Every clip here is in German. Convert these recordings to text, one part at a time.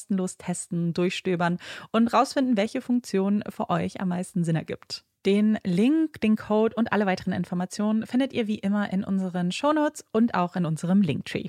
kostenlos testen, durchstöbern und rausfinden, welche Funktion für euch am meisten Sinn ergibt. Den Link, den Code und alle weiteren Informationen findet ihr wie immer in unseren Shownotes und auch in unserem Linktree.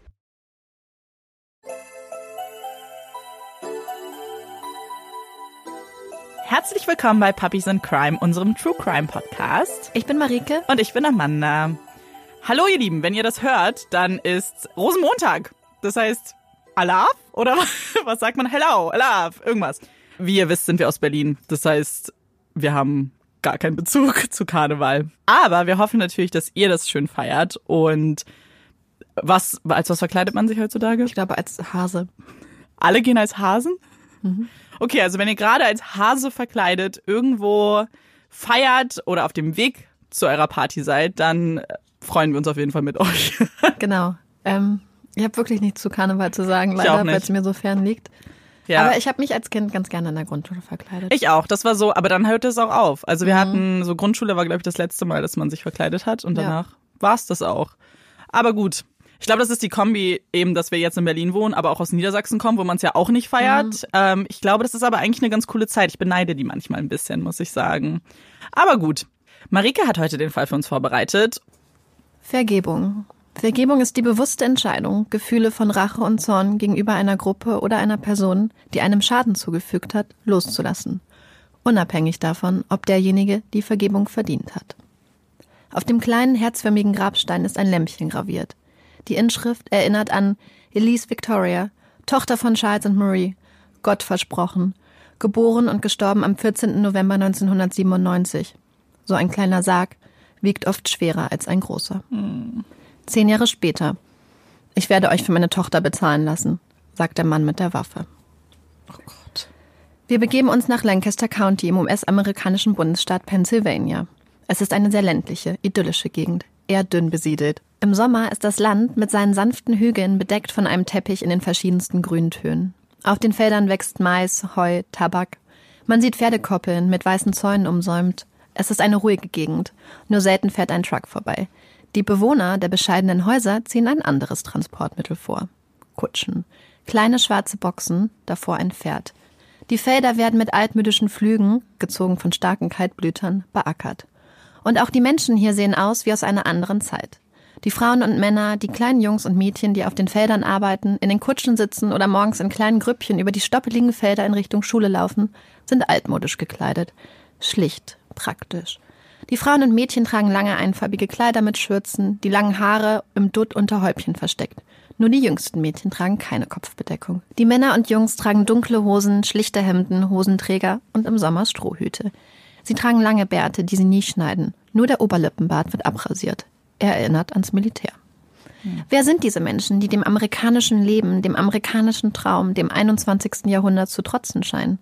Herzlich willkommen bei Puppies and Crime, unserem True Crime Podcast. Ich bin Marike. Und ich bin Amanda. Hallo ihr Lieben, wenn ihr das hört, dann ist Rosenmontag. Das heißt, Alaf? Oder was sagt man? Hello, Alaf, irgendwas. Wie ihr wisst, sind wir aus Berlin. Das heißt, wir haben gar keinen Bezug zu Karneval. Aber wir hoffen natürlich, dass ihr das schön feiert. Und was, als was verkleidet man sich heutzutage? Ich glaube, als Hase. Alle gehen als Hasen? Mhm. Okay, also wenn ihr gerade als Hase verkleidet irgendwo feiert oder auf dem Weg zu eurer Party seid, dann freuen wir uns auf jeden Fall mit euch. genau. Ähm, ich habe wirklich nichts zu Karneval zu sagen, leider, weil es mir so fern liegt. Ja. Aber ich habe mich als Kind ganz gerne in der Grundschule verkleidet. Ich auch, das war so, aber dann hörte es auch auf. Also wir mhm. hatten, so Grundschule war, glaube ich, das letzte Mal, dass man sich verkleidet hat und danach ja. war es das auch. Aber gut, Ich glaube, das ist die Kombi eben, dass wir jetzt in Berlin wohnen, aber auch aus Niedersachsen kommen, wo man es ja auch nicht feiert. Mhm. Ähm, ich glaube, das ist aber eigentlich eine ganz coole Zeit. Ich beneide die manchmal ein bisschen, muss ich sagen. Aber gut. Marike hat heute den Fall für uns vorbereitet. Vergebung. Vergebung ist die bewusste Entscheidung, Gefühle von Rache und Zorn gegenüber einer Gruppe oder einer Person, die einem Schaden zugefügt hat, loszulassen. Unabhängig davon, ob derjenige die Vergebung verdient hat. Auf dem kleinen herzförmigen Grabstein ist ein Lämpchen graviert. Die Inschrift erinnert an Elise Victoria, Tochter von Charles und Marie, Gott versprochen, geboren und gestorben am 14. November 1997. So ein kleiner Sarg wiegt oft schwerer als ein großer. Hm. Zehn Jahre später. Ich werde euch für meine Tochter bezahlen lassen, sagt der Mann mit der Waffe. Oh Gott. Wir begeben uns nach Lancaster County im US-amerikanischen Bundesstaat Pennsylvania. Es ist eine sehr ländliche, idyllische Gegend, eher dünn besiedelt. Im Sommer ist das Land mit seinen sanften Hügeln bedeckt von einem Teppich in den verschiedensten Grüntönen. Auf den Feldern wächst Mais, Heu, Tabak. Man sieht Pferdekoppeln mit weißen Zäunen umsäumt. Es ist eine ruhige Gegend. Nur selten fährt ein Truck vorbei. Die Bewohner der bescheidenen Häuser ziehen ein anderes Transportmittel vor. Kutschen. Kleine schwarze Boxen, davor ein Pferd. Die Felder werden mit altmüdischen Flügen, gezogen von starken Kaltblütern, beackert. Und auch die Menschen hier sehen aus wie aus einer anderen Zeit. Die Frauen und Männer, die kleinen Jungs und Mädchen, die auf den Feldern arbeiten, in den Kutschen sitzen oder morgens in kleinen Grüppchen über die stoppeligen Felder in Richtung Schule laufen, sind altmodisch gekleidet. Schlicht, praktisch. Die Frauen und Mädchen tragen lange einfarbige Kleider mit Schürzen, die langen Haare im Dutt unter Häubchen versteckt. Nur die jüngsten Mädchen tragen keine Kopfbedeckung. Die Männer und Jungs tragen dunkle Hosen, schlichte Hemden, Hosenträger und im Sommer Strohhüte. Sie tragen lange Bärte, die sie nie schneiden. Nur der Oberlippenbart wird abrasiert. Er erinnert ans Militär. Wer sind diese Menschen, die dem amerikanischen Leben, dem amerikanischen Traum, dem 21. Jahrhundert zu trotzen scheinen?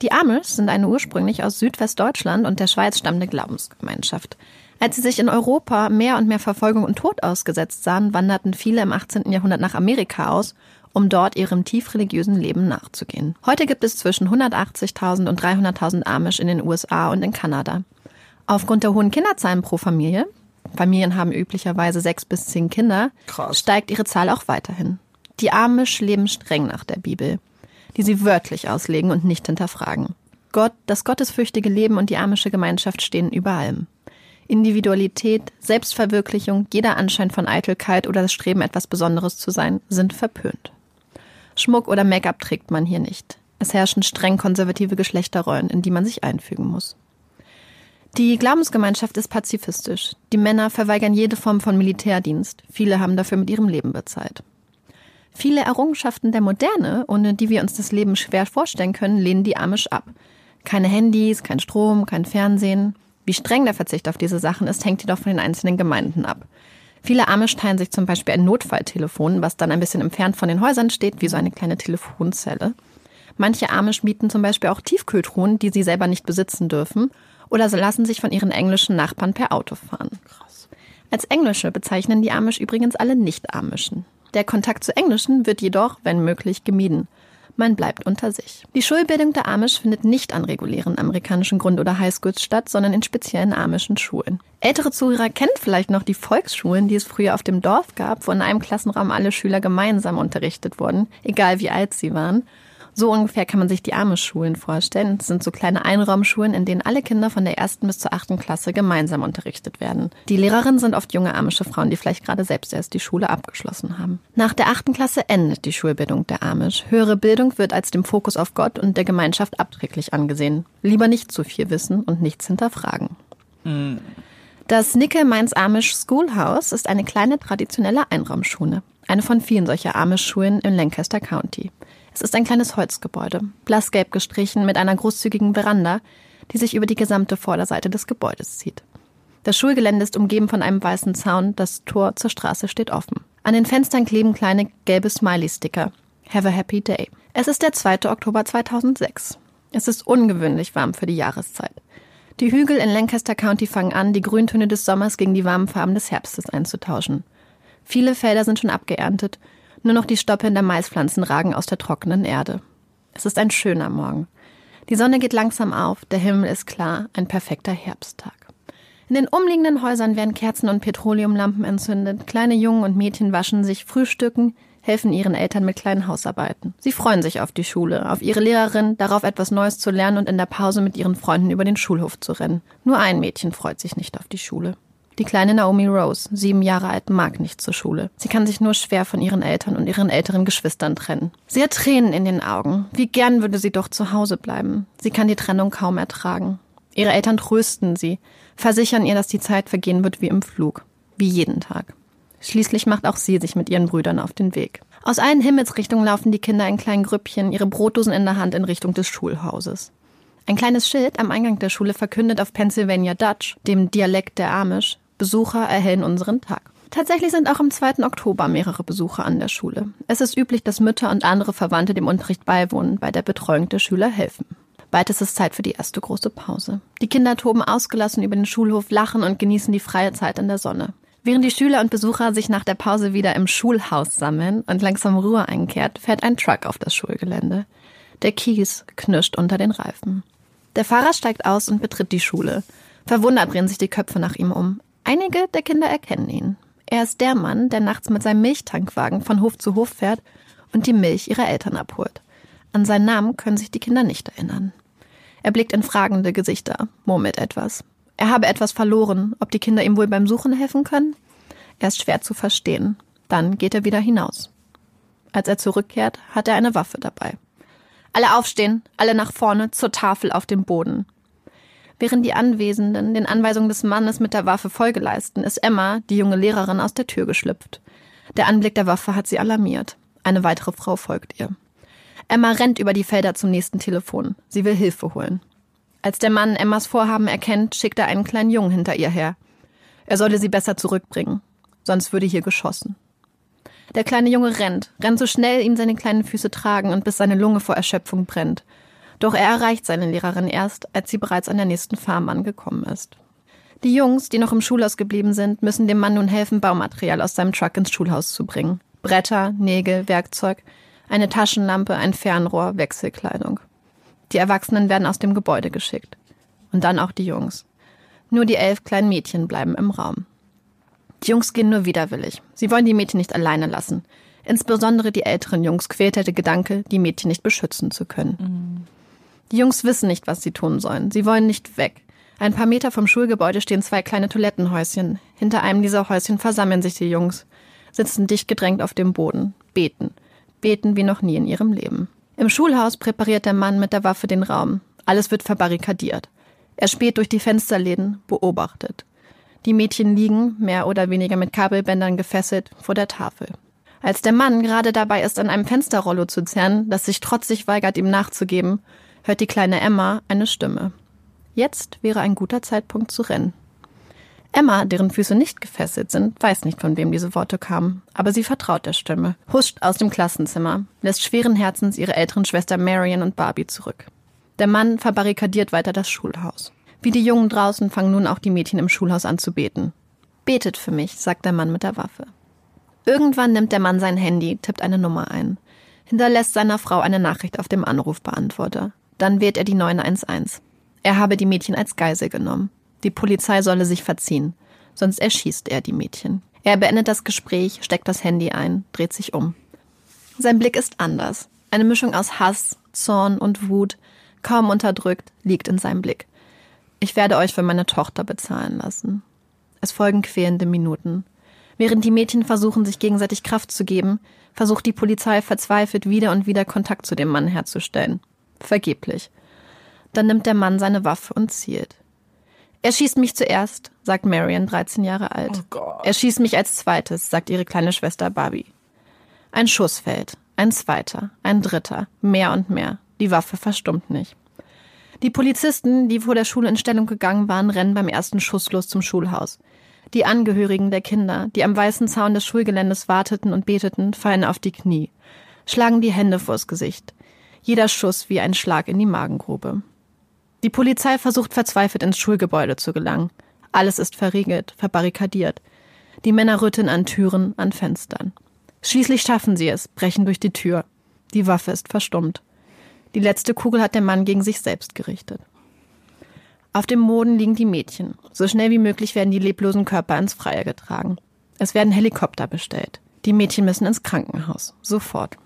Die Amish sind eine ursprünglich aus Südwestdeutschland und der Schweiz stammende Glaubensgemeinschaft. Als sie sich in Europa mehr und mehr Verfolgung und Tod ausgesetzt sahen, wanderten viele im 18. Jahrhundert nach Amerika aus, um dort ihrem tief religiösen Leben nachzugehen. Heute gibt es zwischen 180.000 und 300.000 Amish in den USA und in Kanada. Aufgrund der hohen Kinderzahlen pro Familie, Familien haben üblicherweise sechs bis zehn Kinder, Krass. steigt ihre Zahl auch weiterhin. Die Amish leben streng nach der Bibel, die sie wörtlich auslegen und nicht hinterfragen. Gott, das gottesfürchtige Leben und die amische Gemeinschaft stehen über allem. Individualität, Selbstverwirklichung, jeder Anschein von Eitelkeit oder das Streben, etwas Besonderes zu sein, sind verpönt. Schmuck oder Make-up trägt man hier nicht. Es herrschen streng konservative Geschlechterrollen, in die man sich einfügen muss. Die Glaubensgemeinschaft ist pazifistisch. Die Männer verweigern jede Form von Militärdienst. Viele haben dafür mit ihrem Leben bezahlt. Viele Errungenschaften der Moderne, ohne die wir uns das Leben schwer vorstellen können, lehnen die Amish ab. Keine Handys, kein Strom, kein Fernsehen. Wie streng der Verzicht auf diese Sachen ist, hängt jedoch von den einzelnen Gemeinden ab. Viele Amish teilen sich zum Beispiel ein Notfalltelefon, was dann ein bisschen entfernt von den Häusern steht, wie so eine kleine Telefonzelle. Manche Amish mieten zum Beispiel auch Tiefkühltruhen, die sie selber nicht besitzen dürfen, oder sie lassen sich von ihren englischen Nachbarn per Auto fahren. Krass. Als Englische bezeichnen die Amish übrigens alle Nicht-Amischen. Der Kontakt zu Englischen wird jedoch, wenn möglich, gemieden. Man bleibt unter sich. Die Schulbildung der Amish findet nicht an regulären amerikanischen Grund- oder Highschools statt, sondern in speziellen amischen Schulen. Ältere Zuhörer kennen vielleicht noch die Volksschulen, die es früher auf dem Dorf gab, wo in einem Klassenraum alle Schüler gemeinsam unterrichtet wurden, egal wie alt sie waren. So ungefähr kann man sich die Amish-Schulen vorstellen. Das sind so kleine Einraumschulen, in denen alle Kinder von der ersten bis zur achten Klasse gemeinsam unterrichtet werden. Die Lehrerinnen sind oft junge amische Frauen, die vielleicht gerade selbst erst die Schule abgeschlossen haben. Nach der achten Klasse endet die Schulbildung der Amish. Höhere Bildung wird als dem Fokus auf Gott und der Gemeinschaft abträglich angesehen. Lieber nicht zu viel wissen und nichts hinterfragen. Mhm. Das Nickel Mainz Amish Schoolhouse ist eine kleine traditionelle Einraumschule. Eine von vielen solcher Amish-Schulen im Lancaster County. Es ist ein kleines Holzgebäude, blassgelb gestrichen mit einer großzügigen Veranda, die sich über die gesamte Vorderseite des Gebäudes zieht. Das Schulgelände ist umgeben von einem weißen Zaun, das Tor zur Straße steht offen. An den Fenstern kleben kleine gelbe Smiley-Sticker. Have a happy day. Es ist der 2. Oktober 2006. Es ist ungewöhnlich warm für die Jahreszeit. Die Hügel in Lancaster County fangen an, die Grüntöne des Sommers gegen die warmen Farben des Herbstes einzutauschen. Viele Felder sind schon abgeerntet nur noch die Stoppeln der Maispflanzen ragen aus der trockenen Erde. Es ist ein schöner Morgen. Die Sonne geht langsam auf, der Himmel ist klar, ein perfekter Herbsttag. In den umliegenden Häusern werden Kerzen und Petroleumlampen entzündet. Kleine Jungen und Mädchen waschen sich, frühstücken, helfen ihren Eltern mit kleinen Hausarbeiten. Sie freuen sich auf die Schule, auf ihre Lehrerin, darauf etwas Neues zu lernen und in der Pause mit ihren Freunden über den Schulhof zu rennen. Nur ein Mädchen freut sich nicht auf die Schule. Die kleine Naomi Rose, sieben Jahre alt, mag nicht zur Schule. Sie kann sich nur schwer von ihren Eltern und ihren älteren Geschwistern trennen. Sie hat Tränen in den Augen. Wie gern würde sie doch zu Hause bleiben. Sie kann die Trennung kaum ertragen. Ihre Eltern trösten sie, versichern ihr, dass die Zeit vergehen wird wie im Flug. Wie jeden Tag. Schließlich macht auch sie sich mit ihren Brüdern auf den Weg. Aus allen Himmelsrichtungen laufen die Kinder in kleinen Grüppchen, ihre Brotdosen in der Hand in Richtung des Schulhauses. Ein kleines Schild am Eingang der Schule verkündet auf Pennsylvania Dutch, dem Dialekt der Amish, Besucher erhellen unseren Tag. Tatsächlich sind auch am 2. Oktober mehrere Besucher an der Schule. Es ist üblich, dass Mütter und andere Verwandte dem Unterricht beiwohnen, bei der Betreuung der Schüler helfen. Bald ist es Zeit für die erste große Pause. Die Kinder toben ausgelassen über den Schulhof, lachen und genießen die freie Zeit in der Sonne. Während die Schüler und Besucher sich nach der Pause wieder im Schulhaus sammeln und langsam Ruhe einkehrt, fährt ein Truck auf das Schulgelände. Der Kies knirscht unter den Reifen. Der Fahrer steigt aus und betritt die Schule. Verwundert drehen sich die Köpfe nach ihm um. Einige der Kinder erkennen ihn. Er ist der Mann, der nachts mit seinem Milchtankwagen von Hof zu Hof fährt und die Milch ihrer Eltern abholt. An seinen Namen können sich die Kinder nicht erinnern. Er blickt in fragende Gesichter, murmelt etwas. Er habe etwas verloren, ob die Kinder ihm wohl beim Suchen helfen können? Er ist schwer zu verstehen. Dann geht er wieder hinaus. Als er zurückkehrt, hat er eine Waffe dabei. Alle aufstehen, alle nach vorne, zur Tafel auf dem Boden. Während die Anwesenden den Anweisungen des Mannes mit der Waffe Folge leisten, ist Emma, die junge Lehrerin, aus der Tür geschlüpft. Der Anblick der Waffe hat sie alarmiert. Eine weitere Frau folgt ihr. Emma rennt über die Felder zum nächsten Telefon. Sie will Hilfe holen. Als der Mann Emmas Vorhaben erkennt, schickt er einen kleinen Jungen hinter ihr her. Er solle sie besser zurückbringen, sonst würde hier geschossen. Der kleine Junge rennt, rennt so schnell ihm seine kleinen Füße tragen und bis seine Lunge vor Erschöpfung brennt. Doch er erreicht seine Lehrerin erst, als sie bereits an der nächsten Farm angekommen ist. Die Jungs, die noch im Schulhaus geblieben sind, müssen dem Mann nun helfen, Baumaterial aus seinem Truck ins Schulhaus zu bringen. Bretter, Nägel, Werkzeug, eine Taschenlampe, ein Fernrohr, Wechselkleidung. Die Erwachsenen werden aus dem Gebäude geschickt. Und dann auch die Jungs. Nur die elf kleinen Mädchen bleiben im Raum. Die Jungs gehen nur widerwillig. Sie wollen die Mädchen nicht alleine lassen. Insbesondere die älteren Jungs quält der Gedanke, die Mädchen nicht beschützen zu können. Die Jungs wissen nicht, was sie tun sollen. Sie wollen nicht weg. Ein paar Meter vom Schulgebäude stehen zwei kleine Toilettenhäuschen. Hinter einem dieser Häuschen versammeln sich die Jungs, sitzen dicht gedrängt auf dem Boden, beten. Beten wie noch nie in ihrem Leben. Im Schulhaus präpariert der Mann mit der Waffe den Raum. Alles wird verbarrikadiert. Er späht durch die Fensterläden, beobachtet. Die Mädchen liegen, mehr oder weniger mit Kabelbändern gefesselt, vor der Tafel. Als der Mann gerade dabei ist, an einem Fensterrollo zu zerren, das sich trotzig weigert, ihm nachzugeben, hört die kleine Emma eine Stimme. Jetzt wäre ein guter Zeitpunkt zu rennen. Emma, deren Füße nicht gefesselt sind, weiß nicht, von wem diese Worte kamen, aber sie vertraut der Stimme, huscht aus dem Klassenzimmer, lässt schweren Herzens ihre älteren Schwester Marion und Barbie zurück. Der Mann verbarrikadiert weiter das Schulhaus. Wie die Jungen draußen fangen nun auch die Mädchen im Schulhaus an zu beten. Betet für mich, sagt der Mann mit der Waffe. Irgendwann nimmt der Mann sein Handy, tippt eine Nummer ein, hinterlässt seiner Frau eine Nachricht auf dem Anrufbeantworter. Dann wählt er die 911. Er habe die Mädchen als Geisel genommen. Die Polizei solle sich verziehen, sonst erschießt er die Mädchen. Er beendet das Gespräch, steckt das Handy ein, dreht sich um. Sein Blick ist anders. Eine Mischung aus Hass, Zorn und Wut, kaum unterdrückt, liegt in seinem Blick. Ich werde euch für meine Tochter bezahlen lassen. Es folgen quälende Minuten. Während die Mädchen versuchen, sich gegenseitig Kraft zu geben, versucht die Polizei verzweifelt wieder und wieder Kontakt zu dem Mann herzustellen. Vergeblich. Dann nimmt der Mann seine Waffe und zielt. Er schießt mich zuerst, sagt Marion, 13 Jahre alt. Oh er schießt mich als zweites, sagt ihre kleine Schwester Barbie. Ein Schuss fällt, ein zweiter, ein dritter, mehr und mehr. Die Waffe verstummt nicht. Die Polizisten, die vor der Schule in Stellung gegangen waren, rennen beim ersten Schuss los zum Schulhaus. Die Angehörigen der Kinder, die am weißen Zaun des Schulgeländes warteten und beteten, fallen auf die Knie, schlagen die Hände vors Gesicht. Jeder Schuss wie ein Schlag in die Magengrube. Die Polizei versucht verzweifelt ins Schulgebäude zu gelangen. Alles ist verriegelt, verbarrikadiert. Die Männer rütteln an Türen, an Fenstern. Schließlich schaffen sie es, brechen durch die Tür. Die Waffe ist verstummt. Die letzte Kugel hat der Mann gegen sich selbst gerichtet. Auf dem Boden liegen die Mädchen. So schnell wie möglich werden die leblosen Körper ins Freie getragen. Es werden Helikopter bestellt. Die Mädchen müssen ins Krankenhaus. Sofort.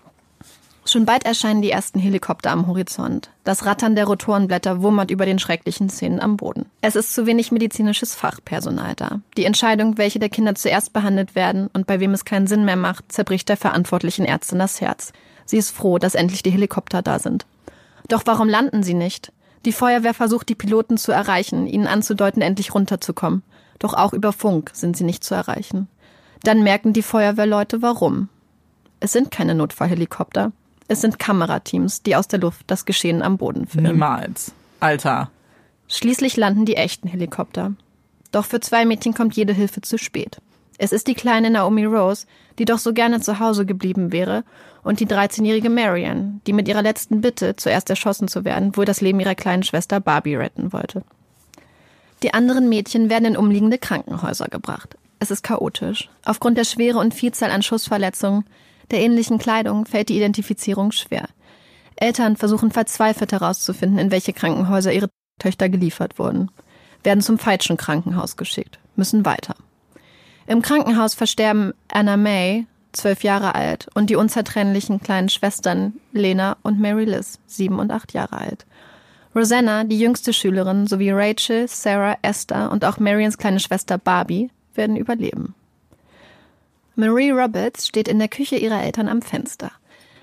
Schon bald erscheinen die ersten Helikopter am Horizont. Das Rattern der Rotorenblätter wummert über den schrecklichen Szenen am Boden. Es ist zu wenig medizinisches Fachpersonal da. Die Entscheidung, welche der Kinder zuerst behandelt werden und bei wem es keinen Sinn mehr macht, zerbricht der verantwortlichen Ärztin das Herz. Sie ist froh, dass endlich die Helikopter da sind. Doch warum landen sie nicht? Die Feuerwehr versucht, die Piloten zu erreichen, ihnen anzudeuten, endlich runterzukommen. Doch auch über Funk sind sie nicht zu erreichen. Dann merken die Feuerwehrleute warum. Es sind keine Notfallhelikopter. Es sind Kamerateams, die aus der Luft das Geschehen am Boden filmen. Niemals. Alter. Schließlich landen die echten Helikopter. Doch für zwei Mädchen kommt jede Hilfe zu spät. Es ist die kleine Naomi Rose, die doch so gerne zu Hause geblieben wäre, und die 13-jährige Marian, die mit ihrer letzten Bitte, zuerst erschossen zu werden, wohl das Leben ihrer kleinen Schwester Barbie retten wollte. Die anderen Mädchen werden in umliegende Krankenhäuser gebracht. Es ist chaotisch. Aufgrund der Schwere und Vielzahl an Schussverletzungen der ähnlichen Kleidung fällt die Identifizierung schwer. Eltern versuchen verzweifelt herauszufinden, in welche Krankenhäuser ihre Töchter geliefert wurden, werden zum falschen Krankenhaus geschickt, müssen weiter. Im Krankenhaus versterben Anna May, zwölf Jahre alt, und die unzertrennlichen kleinen Schwestern Lena und Mary Liz, sieben und acht Jahre alt. Rosanna, die jüngste Schülerin, sowie Rachel, Sarah, Esther und auch Marians kleine Schwester Barbie werden überleben. Marie Roberts steht in der Küche ihrer Eltern am Fenster.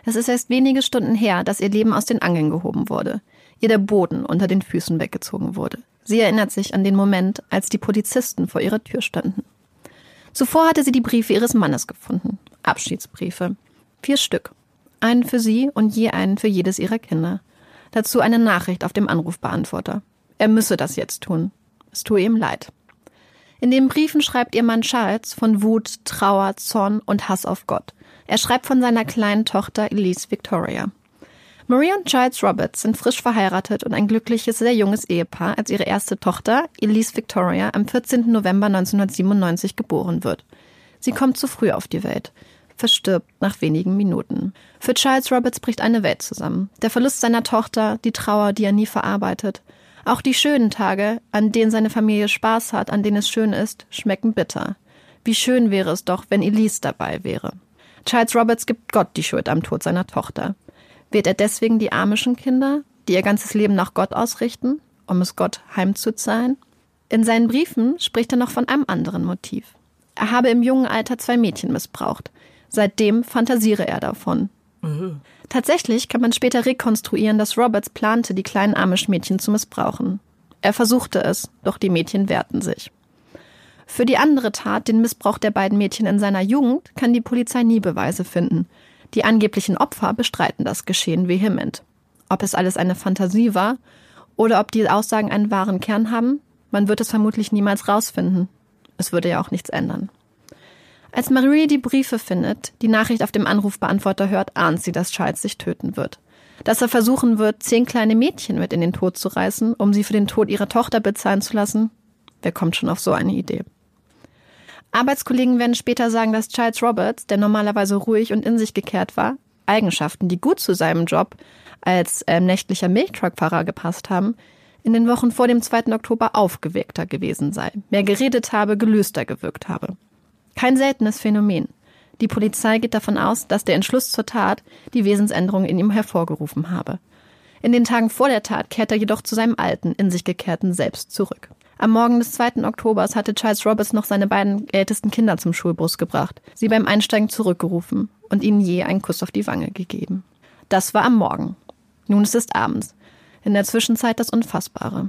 Es ist erst wenige Stunden her, dass ihr Leben aus den Angeln gehoben wurde, ihr der Boden unter den Füßen weggezogen wurde. Sie erinnert sich an den Moment, als die Polizisten vor ihrer Tür standen. Zuvor hatte sie die Briefe ihres Mannes gefunden. Abschiedsbriefe. Vier Stück. Einen für sie und je einen für jedes ihrer Kinder. Dazu eine Nachricht auf dem Anrufbeantworter. Er müsse das jetzt tun. Es tue ihm leid. In den Briefen schreibt ihr Mann Charles von Wut, Trauer, Zorn und Hass auf Gott. Er schreibt von seiner kleinen Tochter Elise Victoria. Marie und Charles Roberts sind frisch verheiratet und ein glückliches, sehr junges Ehepaar, als ihre erste Tochter, Elise Victoria, am 14. November 1997 geboren wird. Sie kommt zu früh auf die Welt, verstirbt nach wenigen Minuten. Für Charles Roberts bricht eine Welt zusammen. Der Verlust seiner Tochter, die Trauer, die er nie verarbeitet, auch die schönen Tage, an denen seine Familie Spaß hat, an denen es schön ist, schmecken bitter. Wie schön wäre es doch, wenn Elise dabei wäre. Charles Roberts gibt Gott die Schuld am Tod seiner Tochter. Wird er deswegen die amischen Kinder, die ihr ganzes Leben nach Gott ausrichten, um es Gott heimzuzahlen? In seinen Briefen spricht er noch von einem anderen Motiv. Er habe im jungen Alter zwei Mädchen missbraucht. Seitdem fantasiere er davon. Tatsächlich kann man später rekonstruieren, dass Roberts plante, die kleinen Amish-Mädchen zu missbrauchen. Er versuchte es, doch die Mädchen wehrten sich. Für die andere Tat, den Missbrauch der beiden Mädchen in seiner Jugend, kann die Polizei nie Beweise finden. Die angeblichen Opfer bestreiten das Geschehen vehement. Ob es alles eine Fantasie war oder ob die Aussagen einen wahren Kern haben, man wird es vermutlich niemals rausfinden. Es würde ja auch nichts ändern. Als Marie die Briefe findet, die Nachricht auf dem Anrufbeantworter hört, ahnt sie, dass Charles sich töten wird. Dass er versuchen wird, zehn kleine Mädchen mit in den Tod zu reißen, um sie für den Tod ihrer Tochter bezahlen zu lassen. Wer kommt schon auf so eine Idee? Arbeitskollegen werden später sagen, dass Charles Roberts, der normalerweise ruhig und in sich gekehrt war, Eigenschaften, die gut zu seinem Job als äh, nächtlicher Milchtruckfahrer gepasst haben, in den Wochen vor dem 2. Oktober aufgeweckter gewesen sei, mehr geredet habe, gelöster gewirkt habe. Kein seltenes Phänomen. Die Polizei geht davon aus, dass der Entschluss zur Tat die Wesensänderung in ihm hervorgerufen habe. In den Tagen vor der Tat kehrt er jedoch zu seinem alten, in sich gekehrten Selbst zurück. Am Morgen des 2. Oktobers hatte Charles Roberts noch seine beiden ältesten Kinder zum Schulbus gebracht, sie beim Einsteigen zurückgerufen und ihnen je einen Kuss auf die Wange gegeben. Das war am Morgen. Nun ist es abends. In der Zwischenzeit das Unfassbare.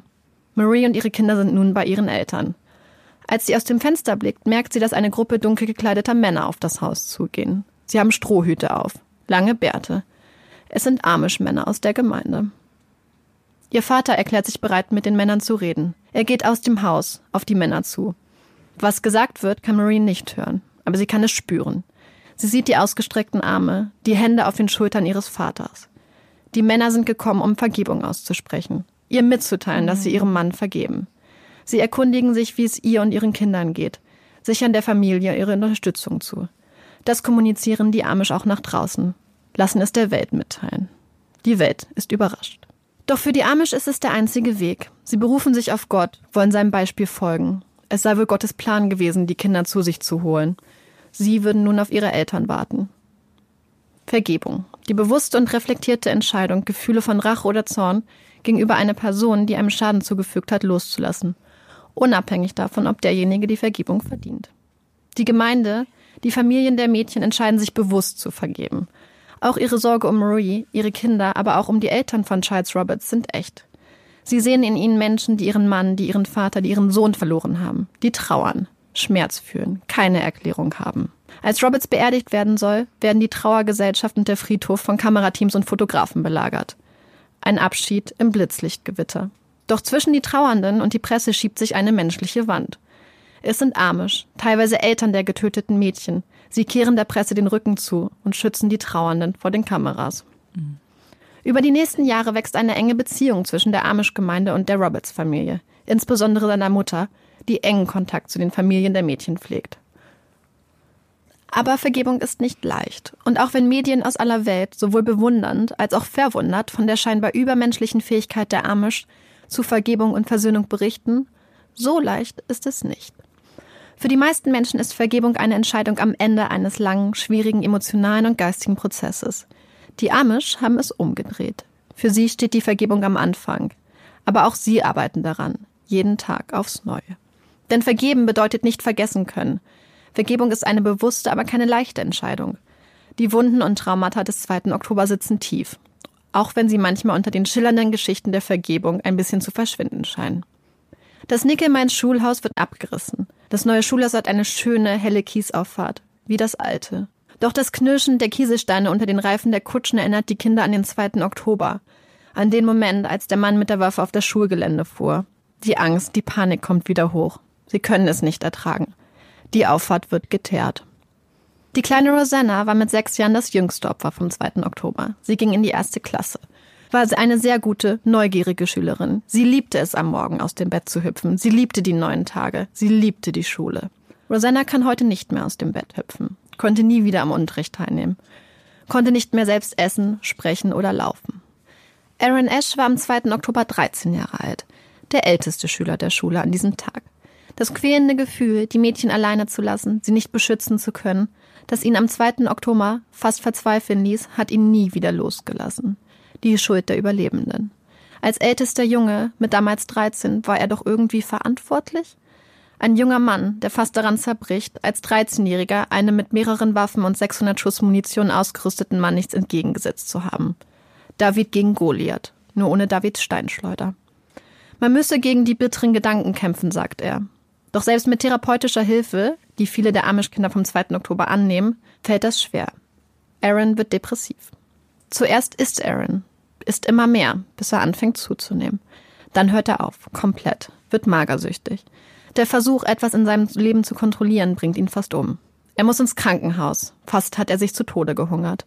Marie und ihre Kinder sind nun bei ihren Eltern. Als sie aus dem Fenster blickt, merkt sie, dass eine Gruppe dunkel gekleideter Männer auf das Haus zugehen. Sie haben Strohhüte auf, lange Bärte. Es sind Amish-Männer aus der Gemeinde. Ihr Vater erklärt sich bereit, mit den Männern zu reden. Er geht aus dem Haus, auf die Männer zu. Was gesagt wird, kann Marie nicht hören, aber sie kann es spüren. Sie sieht die ausgestreckten Arme, die Hände auf den Schultern ihres Vaters. Die Männer sind gekommen, um Vergebung auszusprechen, ihr mitzuteilen, dass sie ihrem Mann vergeben. Sie erkundigen sich, wie es ihr und ihren Kindern geht, sichern der Familie ihre Unterstützung zu. Das kommunizieren die Amish auch nach draußen, lassen es der Welt mitteilen. Die Welt ist überrascht. Doch für die Amish ist es der einzige Weg. Sie berufen sich auf Gott, wollen seinem Beispiel folgen. Es sei wohl Gottes Plan gewesen, die Kinder zu sich zu holen. Sie würden nun auf ihre Eltern warten. Vergebung. Die bewusste und reflektierte Entscheidung, Gefühle von Rache oder Zorn gegenüber einer Person, die einem Schaden zugefügt hat, loszulassen. Unabhängig davon, ob derjenige die Vergebung verdient. Die Gemeinde, die Familien der Mädchen entscheiden sich bewusst zu vergeben. Auch ihre Sorge um Marie, ihre Kinder, aber auch um die Eltern von Charles Roberts sind echt. Sie sehen in ihnen Menschen, die ihren Mann, die ihren Vater, die ihren Sohn verloren haben, die trauern, Schmerz fühlen, keine Erklärung haben. Als Roberts beerdigt werden soll, werden die Trauergesellschaft und der Friedhof von Kamerateams und Fotografen belagert. Ein Abschied im Blitzlichtgewitter. Doch zwischen die Trauernden und die Presse schiebt sich eine menschliche Wand. Es sind Amish, teilweise Eltern der getöteten Mädchen. Sie kehren der Presse den Rücken zu und schützen die Trauernden vor den Kameras. Mhm. Über die nächsten Jahre wächst eine enge Beziehung zwischen der Amish-Gemeinde und der Roberts-Familie, insbesondere seiner Mutter, die engen Kontakt zu den Familien der Mädchen pflegt. Aber Vergebung ist nicht leicht. Und auch wenn Medien aus aller Welt sowohl bewundernd als auch verwundert von der scheinbar übermenschlichen Fähigkeit der Amish zu Vergebung und Versöhnung berichten, so leicht ist es nicht. Für die meisten Menschen ist Vergebung eine Entscheidung am Ende eines langen, schwierigen emotionalen und geistigen Prozesses. Die Amish haben es umgedreht. Für sie steht die Vergebung am Anfang. Aber auch sie arbeiten daran, jeden Tag aufs Neue. Denn vergeben bedeutet nicht vergessen können. Vergebung ist eine bewusste, aber keine leichte Entscheidung. Die Wunden und Traumata des 2. Oktober sitzen tief, auch wenn sie manchmal unter den schillernden Geschichten der Vergebung ein bisschen zu verschwinden scheinen. Das Nickelmeins Schulhaus wird abgerissen. Das neue Schulhaus hat eine schöne, helle Kiesauffahrt, wie das alte. Doch das Knirschen der Kieselsteine unter den Reifen der Kutschen erinnert die Kinder an den 2. Oktober. An den Moment, als der Mann mit der Waffe auf das Schulgelände fuhr. Die Angst, die Panik kommt wieder hoch. Sie können es nicht ertragen. Die Auffahrt wird geteert. Die kleine Rosanna war mit sechs Jahren das jüngste Opfer vom 2. Oktober. Sie ging in die erste Klasse. War sie eine sehr gute, neugierige Schülerin. Sie liebte es, am Morgen aus dem Bett zu hüpfen. Sie liebte die neuen Tage. Sie liebte die Schule. Rosanna kann heute nicht mehr aus dem Bett hüpfen konnte nie wieder am Unterricht teilnehmen, konnte nicht mehr selbst essen, sprechen oder laufen. Aaron Ash war am 2. Oktober 13 Jahre alt, der älteste Schüler der Schule an diesem Tag. Das quälende Gefühl, die Mädchen alleine zu lassen, sie nicht beschützen zu können, das ihn am 2. Oktober fast verzweifeln ließ, hat ihn nie wieder losgelassen. Die Schuld der Überlebenden. Als ältester Junge, mit damals 13, war er doch irgendwie verantwortlich? Ein junger Mann, der fast daran zerbricht, als 13-Jähriger einem mit mehreren Waffen und 600 Schuss Munition ausgerüsteten Mann nichts entgegengesetzt zu haben. David gegen Goliath, nur ohne Davids Steinschleuder. Man müsse gegen die bitteren Gedanken kämpfen, sagt er. Doch selbst mit therapeutischer Hilfe, die viele der Amish-Kinder vom 2. Oktober annehmen, fällt das schwer. Aaron wird depressiv. Zuerst isst Aaron, isst immer mehr, bis er anfängt zuzunehmen. Dann hört er auf, komplett, wird magersüchtig. Der Versuch, etwas in seinem Leben zu kontrollieren, bringt ihn fast um. Er muss ins Krankenhaus. Fast hat er sich zu Tode gehungert.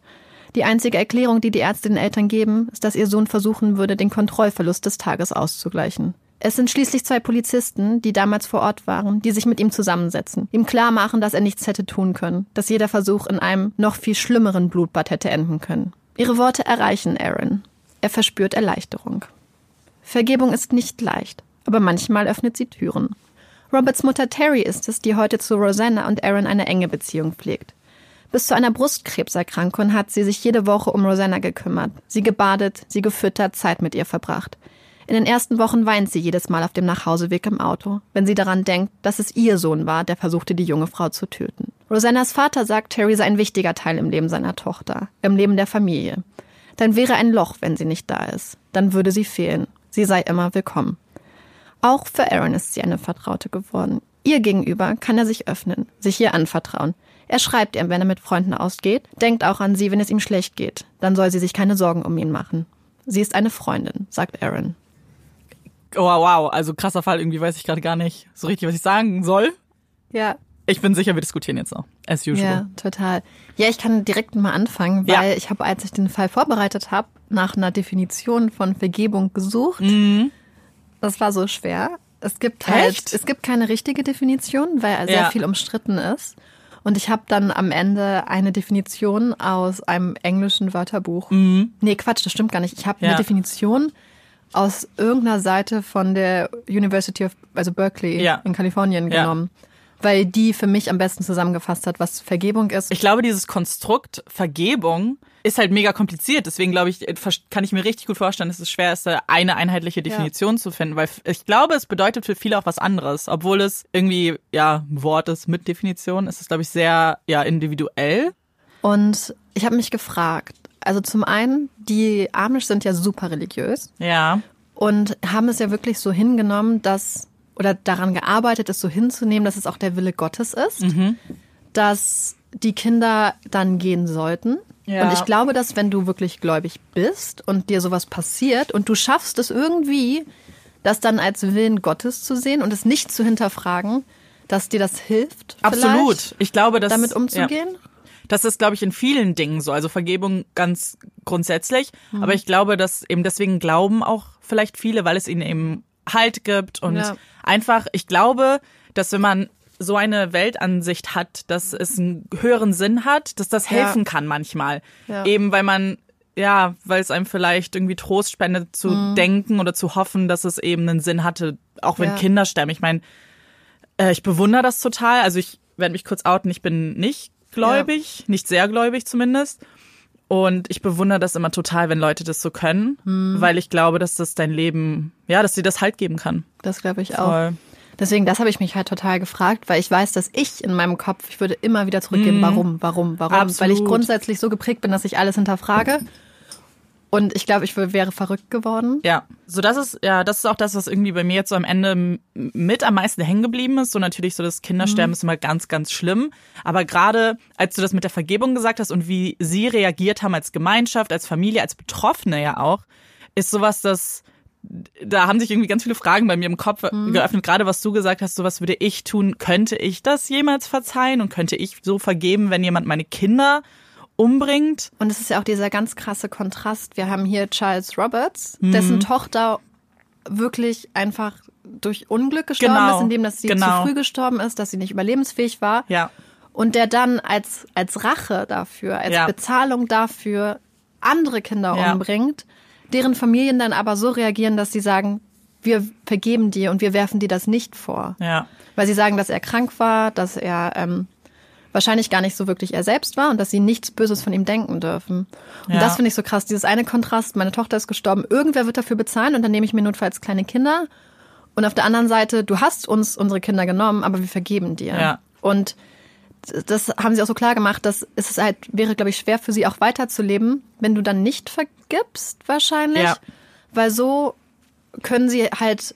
Die einzige Erklärung, die die Ärzte den Eltern geben, ist, dass ihr Sohn versuchen würde, den Kontrollverlust des Tages auszugleichen. Es sind schließlich zwei Polizisten, die damals vor Ort waren, die sich mit ihm zusammensetzen, ihm klar machen, dass er nichts hätte tun können, dass jeder Versuch in einem noch viel schlimmeren Blutbad hätte enden können. Ihre Worte erreichen Aaron. Er verspürt Erleichterung. Vergebung ist nicht leicht, aber manchmal öffnet sie Türen. Roberts Mutter Terry ist es, die heute zu Rosanna und Aaron eine enge Beziehung pflegt. Bis zu einer Brustkrebserkrankung hat sie sich jede Woche um Rosanna gekümmert, sie gebadet, sie gefüttert, Zeit mit ihr verbracht. In den ersten Wochen weint sie jedes Mal auf dem Nachhauseweg im Auto, wenn sie daran denkt, dass es ihr Sohn war, der versuchte, die junge Frau zu töten. Rosannas Vater sagt, Terry sei ein wichtiger Teil im Leben seiner Tochter, im Leben der Familie. Dann wäre ein Loch, wenn sie nicht da ist. Dann würde sie fehlen. Sie sei immer willkommen. Auch für Aaron ist sie eine Vertraute geworden. Ihr gegenüber kann er sich öffnen, sich ihr anvertrauen. Er schreibt ihr, wenn er mit Freunden ausgeht, denkt auch an sie, wenn es ihm schlecht geht. Dann soll sie sich keine Sorgen um ihn machen. Sie ist eine Freundin, sagt Aaron. Oh, wow, also krasser Fall. Irgendwie weiß ich gerade gar nicht so richtig, was ich sagen soll. Ja. Ich bin sicher, wir diskutieren jetzt noch. As usual. Ja, total. Ja, ich kann direkt mal anfangen, weil ja. ich habe, als ich den Fall vorbereitet habe, nach einer Definition von Vergebung gesucht. Mhm. Das war so schwer. Es gibt halt, Echt? es gibt keine richtige Definition, weil sehr ja. viel umstritten ist. Und ich habe dann am Ende eine Definition aus einem englischen Wörterbuch. Mhm. Nee, Quatsch, das stimmt gar nicht. Ich habe ja. eine Definition aus irgendeiner Seite von der University of, also Berkeley Ja. in Kalifornien Ja. genommen. Weil die für mich am besten zusammengefasst hat, was Vergebung ist. Ich glaube, dieses Konstrukt Vergebung ist halt mega kompliziert. Deswegen glaube ich, kann ich mir richtig gut vorstellen, dass es schwer ist, eine einheitliche Definition zu finden, weil ich glaube, es bedeutet für viele auch was anderes. Obwohl es irgendwie, ja, ein Wort ist mit Definition, ist es, glaube ich, sehr, ja, individuell. Und ich habe mich gefragt, also zum einen, die Amish sind ja super religiös Ja. und haben es ja wirklich so hingenommen, dass, oder daran gearbeitet, es so hinzunehmen, dass es auch der Wille Gottes ist, Mhm. dass die Kinder dann gehen sollten. Ja. Und ich glaube, dass wenn du wirklich gläubig bist und dir sowas passiert und du schaffst es irgendwie, das dann als Willen Gottes zu sehen und es nicht zu hinterfragen, dass dir das hilft, Absolut. Ich glaube, dass. damit Ja. Das ist, glaube ich, in vielen Dingen so. Also Vergebung ganz grundsätzlich. Mhm. Aber ich glaube, dass eben deswegen glauben auch vielleicht viele, weil es ihnen eben Halt gibt und Ja. einfach, ich glaube, dass wenn man so eine Weltansicht hat, dass es einen höheren Sinn hat, dass das Ja. helfen kann manchmal. Ja. Eben weil man, ja, weil es einem vielleicht irgendwie Trost spendet zu Mhm. denken oder zu hoffen, dass es eben einen Sinn hatte, auch wenn Ja. Kinder sterben. Ich meine, äh, ich bewundere das total. Also ich werde mich kurz outen, ich bin nicht gläubig, nicht sehr gläubig zumindest. Und ich bewundere das immer total, wenn Leute das so können, Hm. weil ich glaube, dass das dein Leben, ja, dass dir das Halt geben kann. Das glaube ich auch. Voll. Deswegen, das habe ich mich halt total gefragt, weil ich weiß, dass ich in meinem Kopf, ich würde immer wieder zurückgehen, warum, warum, warum, weil ich Mhm. Absolut. grundsätzlich so geprägt bin, dass ich alles hinterfrage. Und ich glaube, ich wär- wäre verrückt geworden. Ja, so das ist ja, das ist auch das, was irgendwie bei mir jetzt so am Ende mit am meisten hängen geblieben ist. So natürlich so das Kindersterben ist immer ganz, ganz schlimm. Aber gerade als du das mit der Vergebung gesagt hast und wie sie reagiert haben als Gemeinschaft, als Familie, als Betroffene ja auch, ist sowas, das da haben sich irgendwie ganz viele Fragen bei mir im Kopf geöffnet. Gerade was du gesagt hast, so was würde ich tun? Könnte ich das jemals verzeihen und könnte ich so vergeben, wenn jemand meine Kinder umbringt? Und es ist ja auch dieser ganz krasse Kontrast. Wir haben hier Charles Roberts, Mhm. dessen Tochter wirklich einfach durch Unglück gestorben Genau, ist, indem dass sie genau. zu früh gestorben ist, dass sie nicht überlebensfähig war. Ja. Und der dann als, als Rache dafür, als Ja. Bezahlung dafür andere Kinder Ja. umbringt, deren Familien dann aber so reagieren, dass sie sagen, wir vergeben dir und wir werfen dir das nicht vor. Ja. Weil sie sagen, dass er krank war, dass er ähm, wahrscheinlich gar nicht so wirklich er selbst war und dass sie nichts Böses von ihm denken dürfen. Und Ja. das finde ich so krass, dieses eine Kontrast, meine Tochter ist gestorben, irgendwer wird dafür bezahlen und dann nehme ich mir notfalls kleine Kinder. Und auf der anderen Seite, du hast uns unsere Kinder genommen, aber wir vergeben dir. Ja. Und das haben sie auch so klar gemacht, dass es halt wäre, glaube ich, schwer für sie auch weiterzuleben, wenn du dann nicht vergibst, wahrscheinlich. Ja. Weil so können sie halt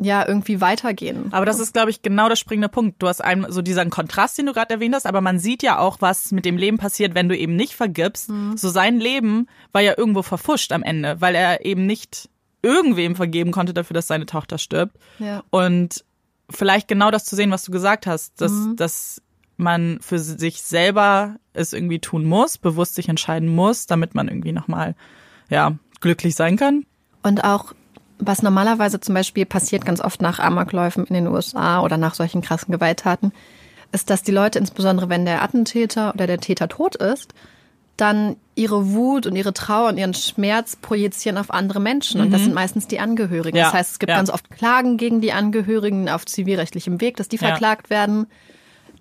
ja irgendwie weitergehen. Aber das ist, glaube ich, genau der springende Punkt. Du hast einen, so diesen Kontrast, den du gerade erwähnt hast, aber man sieht ja auch, was mit dem Leben passiert, wenn du eben nicht vergibst. Mhm. So sein Leben war ja irgendwo verfuscht am Ende, weil er eben nicht irgendwem vergeben konnte dafür, dass seine Tochter stirbt. Ja. Und vielleicht genau das zu sehen, was du gesagt hast, dass, Mhm. dass man für sich selber es irgendwie tun muss, bewusst sich entscheiden muss, damit man irgendwie nochmal, ja, glücklich sein kann. Und auch, was normalerweise zum Beispiel passiert ganz oft nach Amokläufen in den USA oder nach solchen krassen Gewalttaten, ist, dass die Leute, insbesondere wenn der Attentäter oder der Täter tot ist, dann ihre Wut und ihre Trauer und ihren Schmerz projizieren auf andere Menschen. Und das sind meistens die Angehörigen. Ja, Das heißt, es gibt ja. ganz oft Klagen gegen die Angehörigen auf zivilrechtlichem Weg, dass die Ja. verklagt werden.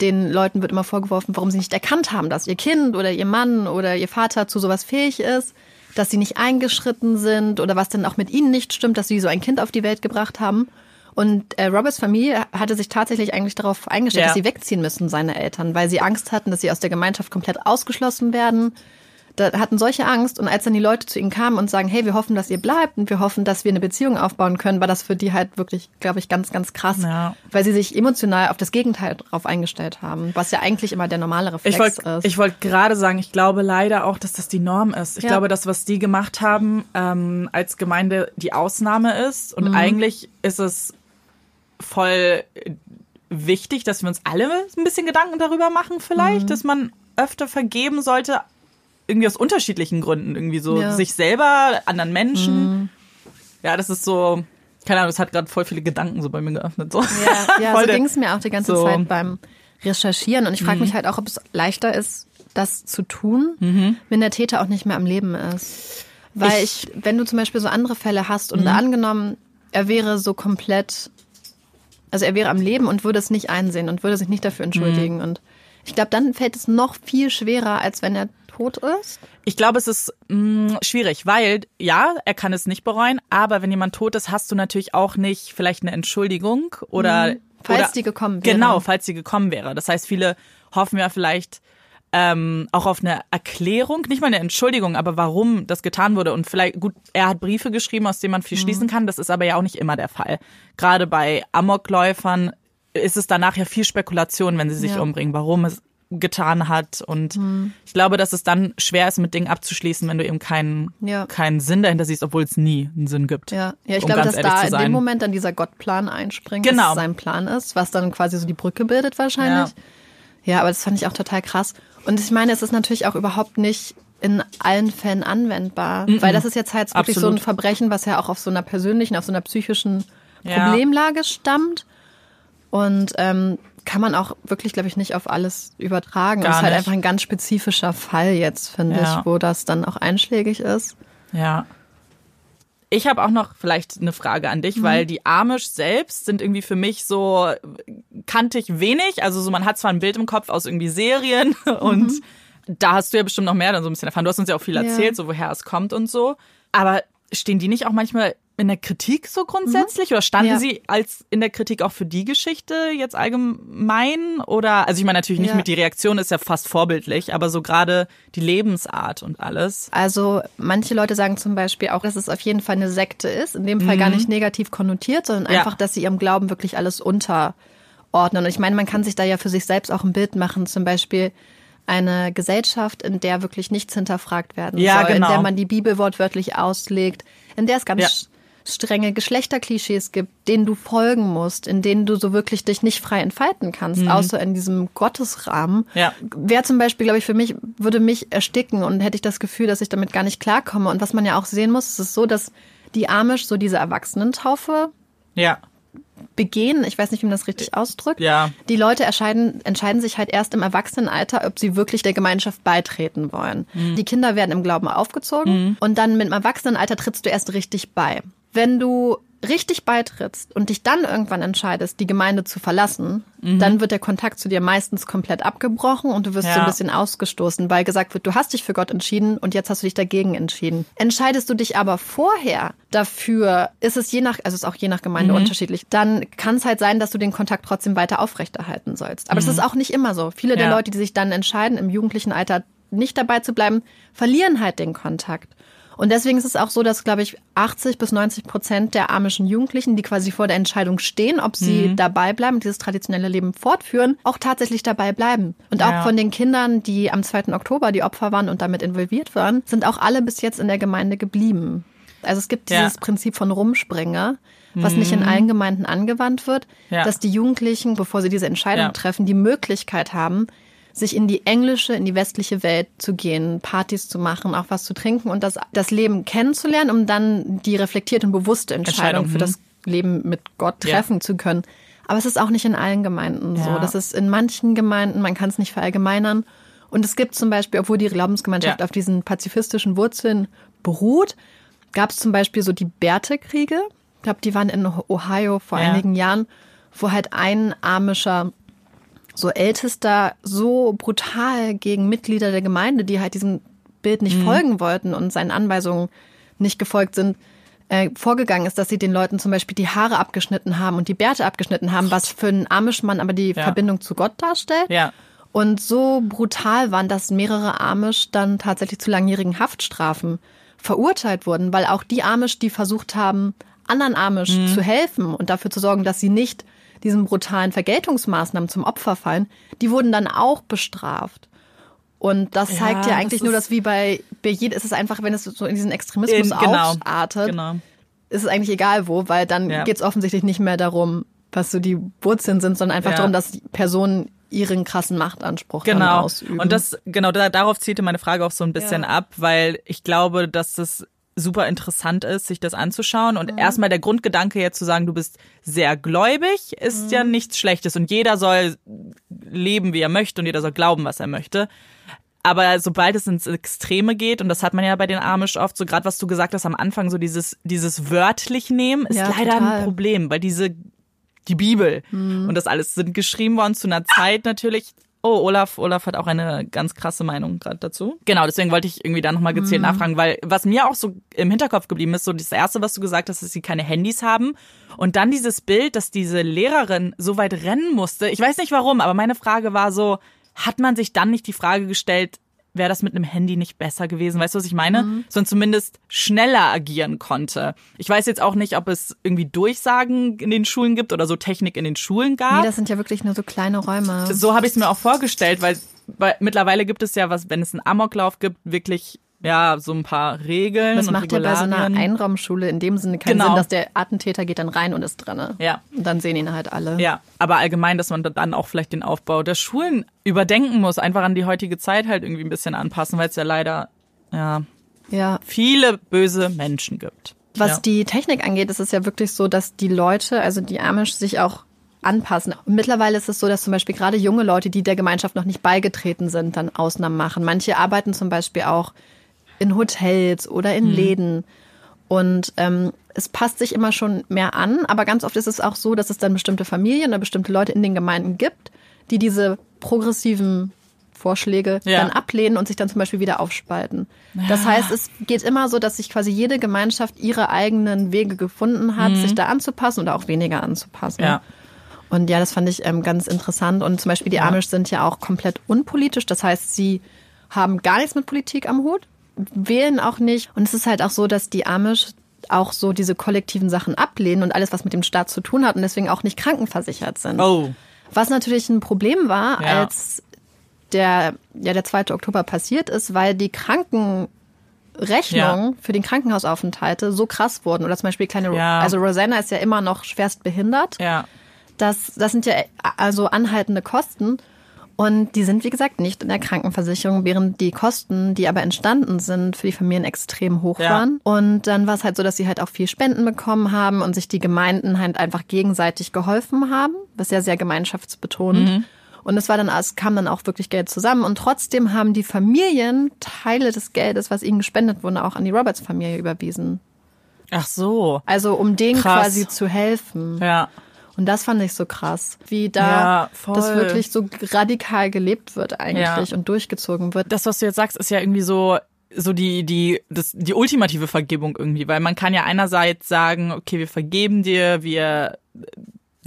Den Leuten wird immer vorgeworfen, warum sie nicht erkannt haben, dass ihr Kind oder ihr Mann oder ihr Vater zu sowas fähig ist, dass sie nicht eingeschritten sind oder was denn auch mit ihnen nicht stimmt, dass sie so ein Kind auf die Welt gebracht haben. Und äh, Roberts Familie hatte sich tatsächlich eigentlich darauf eingestellt, Ja. dass sie wegziehen müssen, seine Eltern, weil sie Angst hatten, dass sie aus der Gemeinschaft komplett ausgeschlossen werden. Da hatten solche Angst und als dann die Leute zu ihnen kamen und sagen, hey, wir hoffen, dass ihr bleibt und wir hoffen, dass wir eine Beziehung aufbauen können, war das für die halt wirklich, glaube ich, ganz, ganz krass, Ja. weil sie sich emotional auf das Gegenteil drauf eingestellt haben, was ja eigentlich immer der normale Reflex Ich wollte ist. ich wollt gerade sagen, ich glaube leider auch, dass das die Norm ist. Ich Ja. glaube, das, was die gemacht haben, ähm, als Gemeinde die Ausnahme ist. Mhm. Und eigentlich ist es voll wichtig, dass wir uns alle ein bisschen Gedanken darüber machen, vielleicht, Mhm. dass man öfter vergeben sollte, irgendwie aus unterschiedlichen Gründen. Irgendwie so Ja. Mhm. sich selber, anderen Menschen. Ja, das ist so, keine Ahnung, es hat gerade voll viele Gedanken so bei mir geöffnet. So. Ja, ja Voll so ging es mir auch die ganze so. Mhm. Zeit beim Recherchieren. Und ich frage mich halt auch, ob es leichter ist, das zu tun, wenn der Täter auch nicht mehr am Leben ist. Weil ich, wenn du zum Beispiel so andere Fälle hast und angenommen, er wäre so komplett, also er wäre am Leben und würde es nicht einsehen und würde sich nicht dafür entschuldigen. Und ich glaube, dann fällt es noch viel schwerer, als wenn er tot ist. Ich glaube, es ist mh, schwierig, weil ja, er kann es nicht bereuen, aber wenn jemand tot ist, hast du natürlich auch nicht vielleicht eine Entschuldigung oder Falls oder, die gekommen wäre. Genau, falls sie gekommen wäre. Das heißt, viele hoffen ja vielleicht ähm, auch auf eine Erklärung, nicht mal eine Entschuldigung, aber warum das getan wurde. Und vielleicht, gut, er hat Briefe geschrieben, aus denen man viel schließen kann. Das ist aber ja auch nicht immer der Fall. Gerade bei Amokläufern ist es danach ja viel Spekulation, wenn sie sich Ja. umbringen, warum es getan hat. Und ich glaube, dass es dann schwer ist, mit Dingen abzuschließen, wenn du eben keinen, Ja. keinen Sinn dahinter siehst, obwohl es nie einen Sinn gibt. Ja, ja ich um glaube, dass da in dem Moment dann dieser Gottplan einspringt, Genau. dass es sein Plan ist, was dann quasi so die Brücke bildet wahrscheinlich. Ja. aber das fand ich auch total krass. Und ich meine, es ist natürlich auch überhaupt nicht in allen Fällen anwendbar, weil das ist jetzt halt wirklich so ein Absolut. Verbrechen, was ja auch auf so einer persönlichen, auf so einer psychischen Ja. Problemlage stammt. Und ähm, kann man auch wirklich, glaube ich, nicht auf alles übertragen. Gar das ist halt nicht. einfach ein ganz spezifischer Fall jetzt, finde Ja. ich, wo das dann auch einschlägig ist. Ja. Ich habe auch noch vielleicht eine Frage an dich, weil die Amish selbst sind irgendwie für mich so kannte ich wenig. Also so man hat zwar ein Bild im Kopf aus irgendwie Serien und da hast du ja bestimmt noch mehr dann so ein bisschen erfahren. Du hast uns ja auch viel Ja. erzählt, so woher es kommt und so. Aber stehen die nicht auch manchmal in der Kritik so grundsätzlich oder standen Ja. sie als in der Kritik auch für die Geschichte jetzt allgemein oder also ich meine natürlich nicht Ja. mit die Reaktion ist ja fast vorbildlich, aber so gerade die Lebensart und alles. Also manche Leute sagen zum Beispiel auch, dass es auf jeden Fall eine Sekte ist. In dem Fall gar nicht negativ konnotiert, sondern Mhm. Ja. einfach, dass sie ihrem Glauben wirklich alles unterordnen. Und ich meine, man kann sich da ja für sich selbst auch ein Bild machen. Zum Beispiel eine Gesellschaft, in der wirklich nichts hinterfragt werden Ja, soll, genau. in der man die Bibel wortwörtlich auslegt, in der es ganz. Strenge Geschlechterklischees gibt, denen du folgen musst, in denen du so wirklich dich nicht frei entfalten kannst, außer in diesem Gottesrahmen. Mhm. Ja. Wäre zum Beispiel, glaube ich, für mich, würde mich ersticken und hätte ich das Gefühl, dass ich damit gar nicht klarkomme. Und was man ja auch sehen muss, ist es so, dass die Amish so diese Erwachsenentaufe Ja. begehen. Ich weiß nicht, wie man das richtig ausdrückt. Ja. Die Leute entscheiden, entscheiden sich halt erst im Erwachsenenalter, ob sie wirklich der Gemeinschaft beitreten wollen. Mhm. Die Kinder werden im Glauben aufgezogen und dann mit dem Erwachsenenalter trittst du erst richtig bei. Wenn du richtig beitrittst und dich dann irgendwann entscheidest, die Gemeinde zu verlassen, Mhm. dann wird der Kontakt zu dir meistens komplett abgebrochen und du wirst so Ja. ein bisschen ausgestoßen, weil gesagt wird, du hast dich für Gott entschieden und jetzt hast du dich dagegen entschieden. Entscheidest du dich aber vorher dafür, ist es je nach, also es ist auch je nach Gemeinde Mhm. unterschiedlich, dann kann es halt sein, dass du den Kontakt trotzdem weiter aufrechterhalten sollst. Aber das ist auch nicht immer so. Viele der Mhm. Ja. Leute, die sich dann entscheiden, im jugendlichen Alter nicht dabei zu bleiben, verlieren halt den Kontakt. Und deswegen ist es auch so, dass, glaube ich, 80 bis 90 Prozent der amischen Jugendlichen, die quasi vor der Entscheidung stehen, ob sie Mhm. dabei bleiben, dieses traditionelle Leben fortführen, auch tatsächlich dabei bleiben. Und auch Ja. von den Kindern, die am 2. Oktober die Opfer waren und damit involviert waren, sind auch alle bis jetzt in der Gemeinde geblieben. Also es gibt Ja. Mhm. dieses Prinzip von Rumspringer, was nicht in allen Gemeinden angewandt wird, Ja. dass die Jugendlichen, bevor sie diese Entscheidung Ja. treffen, die Möglichkeit haben, sich in die englische, in die westliche Welt zu gehen, Partys zu machen, auch was zu trinken und das, das Leben kennenzulernen, um dann die reflektierte und bewusste Entscheidung, Entscheidung, für das Leben mit Gott Ja. treffen zu können. Aber es ist auch nicht in allen Gemeinden so. Ja. Das ist in manchen Gemeinden, man kann es nicht verallgemeinern. Und es gibt zum Beispiel, obwohl die Glaubensgemeinschaft Ja. auf diesen pazifistischen Wurzeln beruht, gab es zum Beispiel so die Bärtekriege. Ich glaube, die waren in Ohio vor Ja. einigen Jahren, wo halt ein amischer so Ältester so brutal gegen Mitglieder der Gemeinde, die halt diesem Bild nicht folgen wollten und seinen Anweisungen nicht gefolgt sind, äh, vorgegangen ist, dass sie den Leuten zum Beispiel die Haare abgeschnitten haben und die Bärte abgeschnitten haben, was für einen Amish-Mann aber die Ja. Verbindung zu Gott darstellt. Ja. Und so brutal waren, dass mehrere Amish dann tatsächlich zu langjährigen Haftstrafen verurteilt wurden, weil auch die Amish, die versucht haben, anderen Amish Mhm. zu helfen und dafür zu sorgen, dass sie nicht diesen brutalen Vergeltungsmaßnahmen zum Opfer fallen, die wurden dann auch bestraft. Und das Ja, zeigt ja eigentlich das nur, dass wie bei, bei jedem, ist es einfach, wenn es so in diesen Extremismus In- genau. ausartet, Genau. ist es eigentlich egal wo, weil dann Ja. geht es offensichtlich nicht mehr darum, was so die Wurzeln sind, sondern einfach Ja. darum, dass Personen ihren krassen Machtanspruch Genau. ausüben. Und das, genau, da, darauf zielte meine Frage auch so ein bisschen Ja. ab, weil ich glaube, dass das super interessant ist, sich das anzuschauen. Mhm. Und erstmal der Grundgedanke jetzt zu sagen, du bist sehr gläubig, ist Mhm. ja nichts Schlechtes. Und jeder soll leben, wie er möchte und jeder soll glauben, was er möchte. Aber sobald es ins Extreme geht, und das hat man ja bei den Amish oft, so gerade was du gesagt hast am Anfang, so dieses, dieses wörtlich nehmen, ist Ja, leider total. ein Problem, weil diese, die Bibel Mhm. und das alles sind geschrieben worden zu einer Zeit natürlich. Oh, Olaf, Olaf hat auch eine ganz krasse Meinung gerade dazu. Genau, deswegen wollte ich irgendwie da nochmal Mhm. gezielt nachfragen, weil was mir auch so im Hinterkopf geblieben ist, so das erste, was du gesagt hast, dass sie keine Handys haben. Und dann dieses Bild, dass diese Lehrerin so weit rennen musste. Ich weiß nicht warum, aber meine Frage war so, hat man sich dann nicht die Frage gestellt, wäre das mit einem Handy nicht besser gewesen? Weißt du, was ich meine? Mhm. Sondern zumindest schneller agieren konnte. Ich weiß jetzt auch nicht, ob es irgendwie Durchsagen in den Schulen gibt oder so Technik in den Schulen gab. Nee, das sind ja wirklich nur so kleine Räume. so habe ich es mir auch vorgestellt, weil, weil mittlerweile gibt es ja was, wenn es einen Amoklauf gibt, wirklich ja so ein paar Regeln Das macht ja bei so einer. Einraumschule in dem Sinne keinen Genau. Sinn, dass der Attentäter geht dann rein und ist drinne. Ja. Und dann sehen ihn halt alle. Ja, aber allgemein, dass man dann auch vielleicht den Aufbau der Schulen überdenken muss, einfach an die heutige Zeit halt irgendwie ein bisschen anpassen, weil es ja leider ja Ja. viele böse Menschen gibt. Was ja. die Technik angeht, ist es ja wirklich so, dass die Leute, also die Amish, sich auch anpassen. Mittlerweile ist es so, dass zum Beispiel gerade junge Leute, die der Gemeinschaft noch nicht beigetreten sind, dann Ausnahmen machen. Manche arbeiten zum Beispiel auch in Hotels oder Mhm. in Läden. Und ähm, es passt sich immer schon mehr an, aber ganz oft ist es auch so, dass es dann bestimmte Familien oder bestimmte Leute in den Gemeinden gibt, die diese progressiven Vorschläge Ja. dann ablehnen und sich dann zum Beispiel wieder aufspalten. Das heißt, es geht immer so, dass sich quasi jede Gemeinschaft ihre eigenen Wege gefunden hat, sich da anzupassen oder auch weniger anzupassen. Mhm. Ja. Und ja, das fand ich ähm, ganz interessant. Und zum Beispiel die Amish sind ja auch komplett unpolitisch. Das heißt, sie haben gar nichts mit Politik am Hut, wählen auch nicht. Und es ist halt auch so, dass die Amish auch so diese kollektiven Sachen ablehnen und alles, was mit dem Staat zu tun hat und deswegen auch nicht krankenversichert sind. Oh. Was natürlich ein Problem war, Ja. als der, ja, der 2. Oktober passiert ist, weil die Krankenrechnungen Ja. für den Krankenhausaufenthalte so krass wurden. Oder zum Beispiel kleine, Ja. also Rosanna ist ja immer noch schwerst behindert. Ja. Das, das sind ja also anhaltende Kosten. Und die sind, wie gesagt, nicht in der Krankenversicherung, während die Kosten, die aber entstanden sind, für die Familien extrem hoch Ja. waren. Und dann war es halt so, dass sie halt auch viel Spenden bekommen haben und sich die Gemeinden halt einfach gegenseitig geholfen haben, was ja sehr gemeinschaftsbetont. Mhm. Und es war dann, es kam dann auch wirklich Geld zusammen. Und trotzdem haben die Familien Teile des Geldes, was ihnen gespendet wurde, auch an die Roberts-Familie überwiesen. Ach so. Also um denen Krass. quasi zu helfen. Ja. Und das fand ich so krass, wie da Ja, das wirklich so radikal gelebt wird eigentlich Ja. und durchgezogen wird. Das, was du jetzt sagst, ist ja irgendwie so so die die das die ultimative Vergebung irgendwie, weil man kann ja einerseits sagen, okay, wir vergeben dir, wir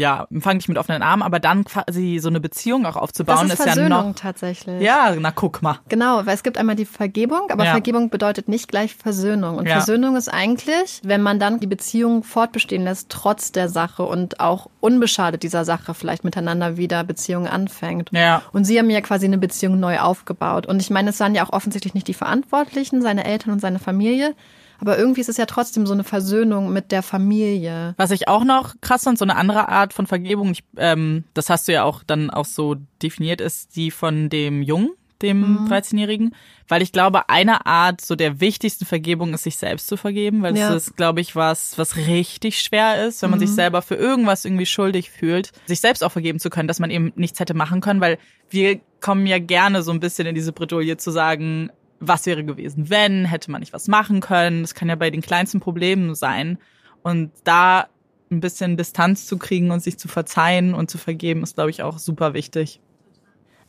ja, empfangen dich mit offenen Armen, aber dann quasi so eine Beziehung auch aufzubauen das ist ist ja Versöhnung noch tatsächlich. Ja, na guck mal. Genau, weil es gibt einmal die Vergebung, aber Ja. Vergebung bedeutet nicht gleich Versöhnung. Und Ja. Versöhnung ist eigentlich, wenn man dann die Beziehung fortbestehen lässt, trotz der Sache und auch unbeschadet dieser Sache vielleicht miteinander wieder Beziehungen anfängt. Ja. Und sie haben ja quasi eine Beziehung neu aufgebaut. Und ich meine, es waren ja auch offensichtlich nicht die Verantwortlichen, seine Eltern und seine Familie. Aber irgendwie ist es ja trotzdem so eine Versöhnung mit der Familie. Was ich auch noch krass fand, so eine andere Art von Vergebung, ich, ähm, das hast du ja auch dann auch so definiert, ist die von dem Jungen, dem 13-Jährigen. Weil ich glaube, eine Art so der wichtigsten Vergebung ist, sich selbst zu vergeben, weil Ja. das ist, glaube ich, was, was richtig schwer ist, wenn man sich selber für irgendwas irgendwie schuldig fühlt, sich selbst auch vergeben zu können, dass man eben nichts hätte machen können, weil wir kommen ja gerne so ein bisschen in diese Bredouille zu sagen, was wäre gewesen, wenn, hätte man nicht was machen können. Das kann ja bei den kleinsten Problemen sein. Und da ein bisschen Distanz zu kriegen und sich zu verzeihen und zu vergeben, ist, glaube ich, auch super wichtig.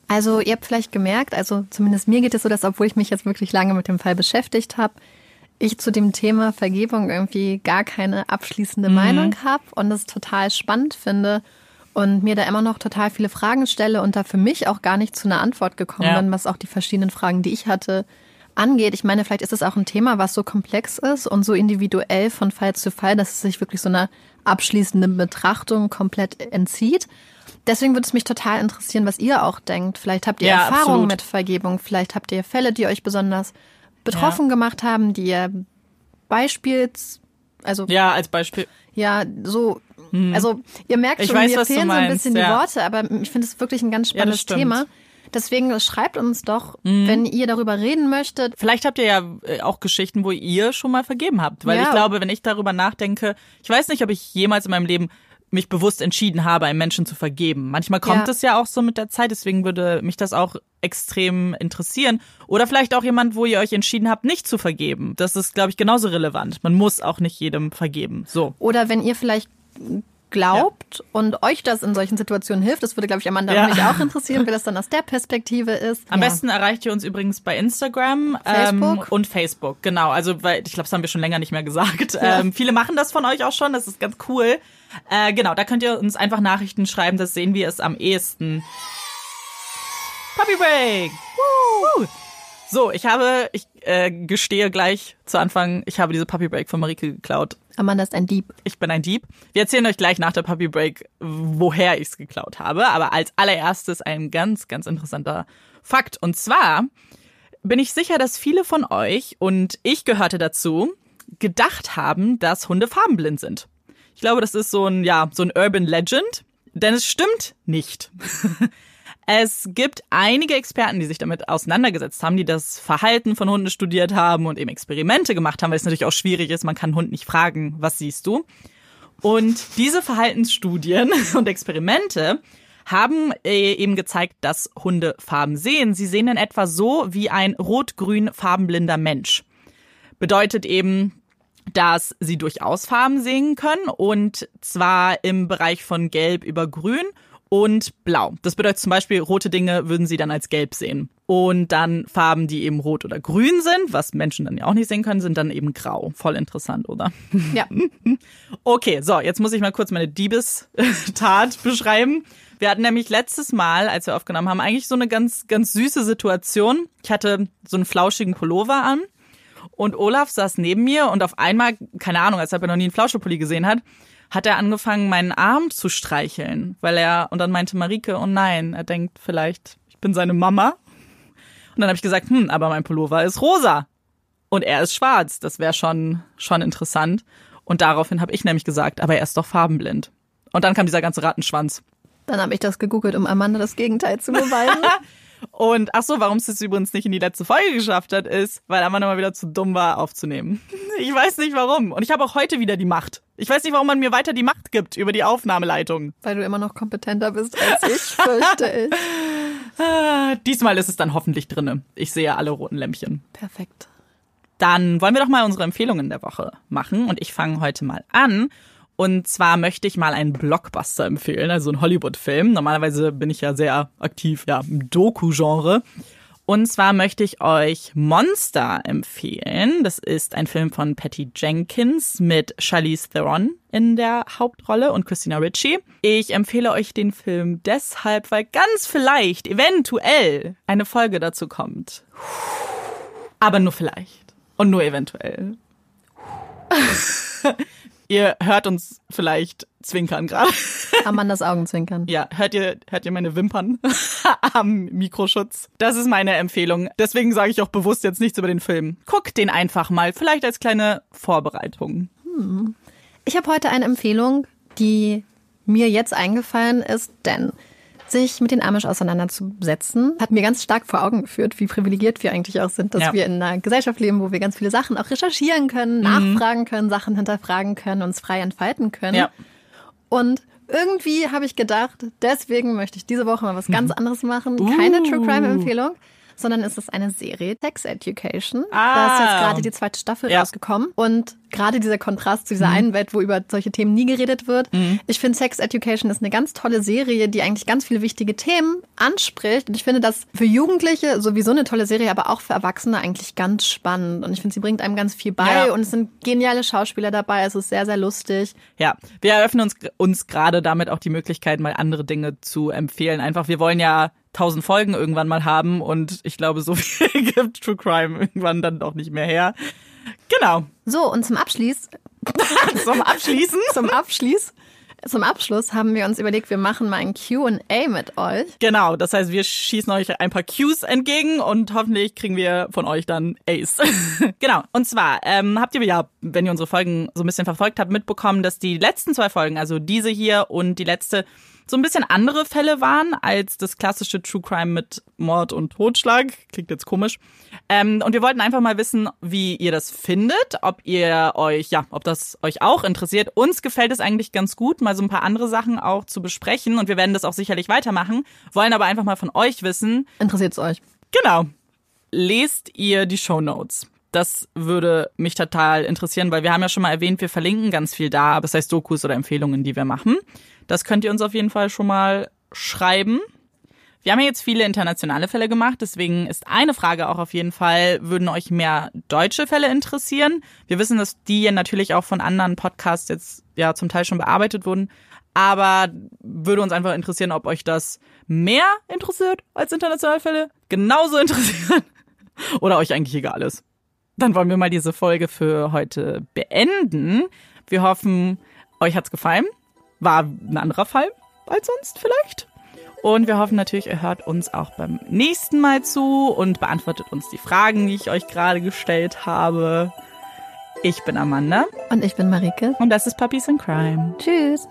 Also ihr habt vielleicht gemerkt, also zumindest mir geht es so, dass obwohl ich mich jetzt wirklich lange mit dem Fall beschäftigt habe, ich zu dem Thema Vergebung irgendwie gar keine abschließende Meinung habe und es total spannend finde und mir da immer noch total viele Fragen stelle und da für mich auch gar nicht zu einer Antwort gekommen Ja. bin, was auch die verschiedenen Fragen, die ich hatte, angeht. Ich meine, vielleicht ist es auch ein Thema, was so komplex ist und so individuell von Fall zu Fall, dass es sich wirklich so einer abschließenden Betrachtung komplett entzieht. Deswegen würde es mich total interessieren, was ihr auch denkt. Vielleicht habt ihr Ja, Erfahrungen mit Vergebung, vielleicht habt ihr Fälle, die euch besonders betroffen gemacht haben, die ihr Beispiels, also Ja, als Beispiel. ja, so, also ihr merkt Hm. Ich schon, weiß, mir fehlen so ein bisschen die ja. Worte, aber ich finde es wirklich ein ganz Ja, spannendes stimmt. Thema. Deswegen schreibt uns doch, Mhm. wenn ihr darüber reden möchtet. Vielleicht habt ihr ja äh, auch Geschichten, wo ihr schon mal vergeben habt. Weil Ja. ich glaube, wenn ich darüber nachdenke, ich weiß nicht, ob ich jemals in meinem Leben mich bewusst entschieden habe, einem Menschen zu vergeben. Manchmal kommt Ja. es ja auch so mit der Zeit, deswegen würde mich das auch extrem interessieren. Oder vielleicht auch jemand, wo ihr euch entschieden habt, nicht zu vergeben. Das ist, glaube ich, genauso relevant. Man muss auch nicht jedem vergeben. So. Oder wenn ihr vielleicht glaubt und euch das in solchen Situationen hilft, das würde, glaube ich, Amanda Ja. und mich auch interessieren, wie das dann aus der Perspektive ist. Am Ja. besten erreicht ihr uns übrigens bei Instagram Facebook? Ähm, und Facebook. Genau, also weil ich glaube, das haben wir schon länger nicht mehr gesagt. Ähm, viele machen das von euch auch schon, das ist ganz cool. Äh, genau, da könnt ihr uns einfach Nachrichten schreiben, das sehen wir es am ehesten. Puppy Break! Woo! So, ich habe, ich äh, gestehe gleich zu Anfang, ich habe diese Puppy Break von Marike geklaut. Amanda ist ein Dieb. Ich bin ein Dieb. Wir erzählen euch gleich nach der Puppy Break, woher ich es geklaut habe. Aber als allererstes ein ganz, ganz interessanter Fakt. Und zwar bin ich sicher, dass viele von euch, und ich gehörte dazu, gedacht haben, dass Hunde farbenblind sind. Ich glaube, das ist so ein, ja, so ein Urban Legend. Denn es stimmt nicht. Es gibt einige Experten, die sich damit auseinandergesetzt haben, die das Verhalten von Hunden studiert haben und eben Experimente gemacht haben, weil es natürlich auch schwierig ist. Man kann Hund nicht fragen, was siehst du? Und diese Verhaltensstudien und Experimente haben äh, eben gezeigt, dass Hunde Farben sehen. Sie sehen in etwa so wie ein rot-grün farbenblinder Mensch. Bedeutet eben, dass sie durchaus Farben sehen können und zwar im Bereich von gelb über grün und blau. Das bedeutet zum Beispiel, rote Dinge würden sie dann als gelb sehen. Und dann Farben, die eben rot oder grün sind, was Menschen dann ja auch nicht sehen können, sind dann eben grau. Voll interessant, oder? Ja. Okay, so, jetzt muss ich mal kurz meine Diebestat beschreiben. Wir hatten nämlich letztes Mal, als wir aufgenommen haben, eigentlich so eine ganz, ganz süße Situation. Ich hatte so einen flauschigen Pullover an und Olaf saß neben mir und auf einmal, keine Ahnung, als ob er noch nie einen Flauschepulli gesehen hat, hat er angefangen, meinen Arm zu streicheln, weil er, und dann meinte Marike, oh nein, er denkt vielleicht, ich bin seine Mama. Und dann habe ich gesagt, hm, aber mein Pullover ist rosa und er ist schwarz. Das wäre schon, schon interessant. Und daraufhin habe ich nämlich gesagt, aber er ist doch farbenblind. Und dann kam dieser ganze Rattenschwanz. Dann habe ich das gegoogelt, um Amanda das Gegenteil zu beweisen. Und ach so, warum es das übrigens nicht in die letzte Folge geschafft hat, ist, weil Amanda mal wieder zu dumm war, aufzunehmen. Ich weiß nicht warum. Und ich habe auch heute wieder die Macht. Ich weiß nicht, warum man mir weiter die Macht gibt über die Aufnahmeleitung. Weil du immer noch kompetenter bist als ich, fürchte ich. Ah, Diesmal ist es dann hoffentlich drinne. Ich sehe alle roten Lämpchen. Perfekt. Dann wollen wir doch mal unsere Empfehlungen der Woche machen. Und ich fange heute mal an. Und zwar möchte ich mal einen Blockbuster empfehlen, also einen Hollywood-Film. Normalerweise bin ich ja sehr aktiv ja, im Doku-Genre. Und zwar möchte ich euch Monster empfehlen. Das ist ein Film von Patty Jenkins mit Charlize Theron in der Hauptrolle und Christina Ricci. Ich empfehle euch den Film deshalb, weil ganz vielleicht, eventuell, eine Folge dazu kommt. Aber nur vielleicht. Und nur eventuell. ihr hört uns vielleicht zwinkern gerade. Amandas Augenzwinkern. Ja, hört ihr, hört ihr meine Wimpern am Mikroschutz? Das ist meine Empfehlung. Deswegen sage ich auch bewusst jetzt nichts über den Film. Guckt den einfach mal, vielleicht als kleine Vorbereitung. Ich habe heute eine Empfehlung, die mir jetzt eingefallen ist, denn sich mit den Amish auseinanderzusetzen, hat mir ganz stark vor Augen geführt, wie privilegiert wir eigentlich auch sind, dass Ja. wir in einer Gesellschaft leben, wo wir ganz viele Sachen auch recherchieren können, nachfragen können, Sachen hinterfragen können, uns frei entfalten können. Ja. Und irgendwie habe ich gedacht, deswegen möchte ich diese Woche mal was ganz anderes machen. Keine True Crime Empfehlung, sondern es ist eine Serie, Sex Education. Da ist jetzt Ah. gerade die zweite Staffel Ja. rausgekommen. Und gerade dieser Kontrast zu dieser einen Welt, wo über solche Themen nie geredet wird. Ich finde Sex Education ist eine ganz tolle Serie, die eigentlich ganz viele wichtige Themen anspricht. Und ich finde das für Jugendliche sowieso eine tolle Serie, aber auch für Erwachsene eigentlich ganz spannend. Und ich finde, sie bringt einem ganz viel bei. Ja. Und es sind geniale Schauspieler dabei. Es ist sehr, sehr lustig. Ja, wir eröffnen uns, uns gerade damit auch die Möglichkeit, mal andere Dinge zu empfehlen. Einfach, wir wollen ja tausend Folgen irgendwann mal haben und ich glaube, so viel gibt True Crime irgendwann dann doch nicht mehr her. Genau. So, und zum Abschluss, Zum Abschließen. zum Abschluss, zum Abschluss haben wir uns überlegt, wir machen mal ein Q&A mit euch. Genau, das heißt, wir schießen euch ein paar Cues entgegen und hoffentlich kriegen wir von euch dann Ace. genau, und zwar ähm, habt ihr ja, wenn ihr unsere Folgen so ein bisschen verfolgt habt, mitbekommen, dass die letzten zwei Folgen, also diese hier und die letzte, so ein bisschen andere Fälle waren als das klassische True Crime mit Mord und Totschlag. Klingt jetzt komisch. Ähm, und wir wollten einfach mal wissen, wie ihr das findet, ob ihr euch, ja, ob das euch auch interessiert. Uns gefällt es eigentlich ganz gut, mal so ein paar andere Sachen auch zu besprechen und wir werden das auch sicherlich weitermachen, wollen aber einfach mal von euch wissen. Interessiert es euch? Genau. Lest ihr die Show Notes? Das würde mich total interessieren, weil wir haben ja schon mal erwähnt, wir verlinken ganz viel da, aber es heißt Dokus oder Empfehlungen, die wir machen. Das könnt ihr uns auf jeden Fall schon mal schreiben. Wir haben ja jetzt viele internationale Fälle gemacht, deswegen ist eine Frage auch auf jeden Fall, würden euch mehr deutsche Fälle interessieren? Wir wissen, dass die ja natürlich auch von anderen Podcasts jetzt ja zum Teil schon bearbeitet wurden, aber würde uns einfach interessieren, ob euch das mehr interessiert als internationale Fälle, genauso interessieren oder euch eigentlich egal ist. Dann wollen wir mal diese Folge für heute beenden. Wir hoffen, euch hat's gefallen. War ein anderer Fall als sonst vielleicht. Und wir hoffen natürlich, ihr hört uns auch beim nächsten Mal zu und beantwortet uns die Fragen, die ich euch gerade gestellt habe. Ich bin Amanda. Und ich bin Marike. Und das ist Puppies in Crime. Tschüss.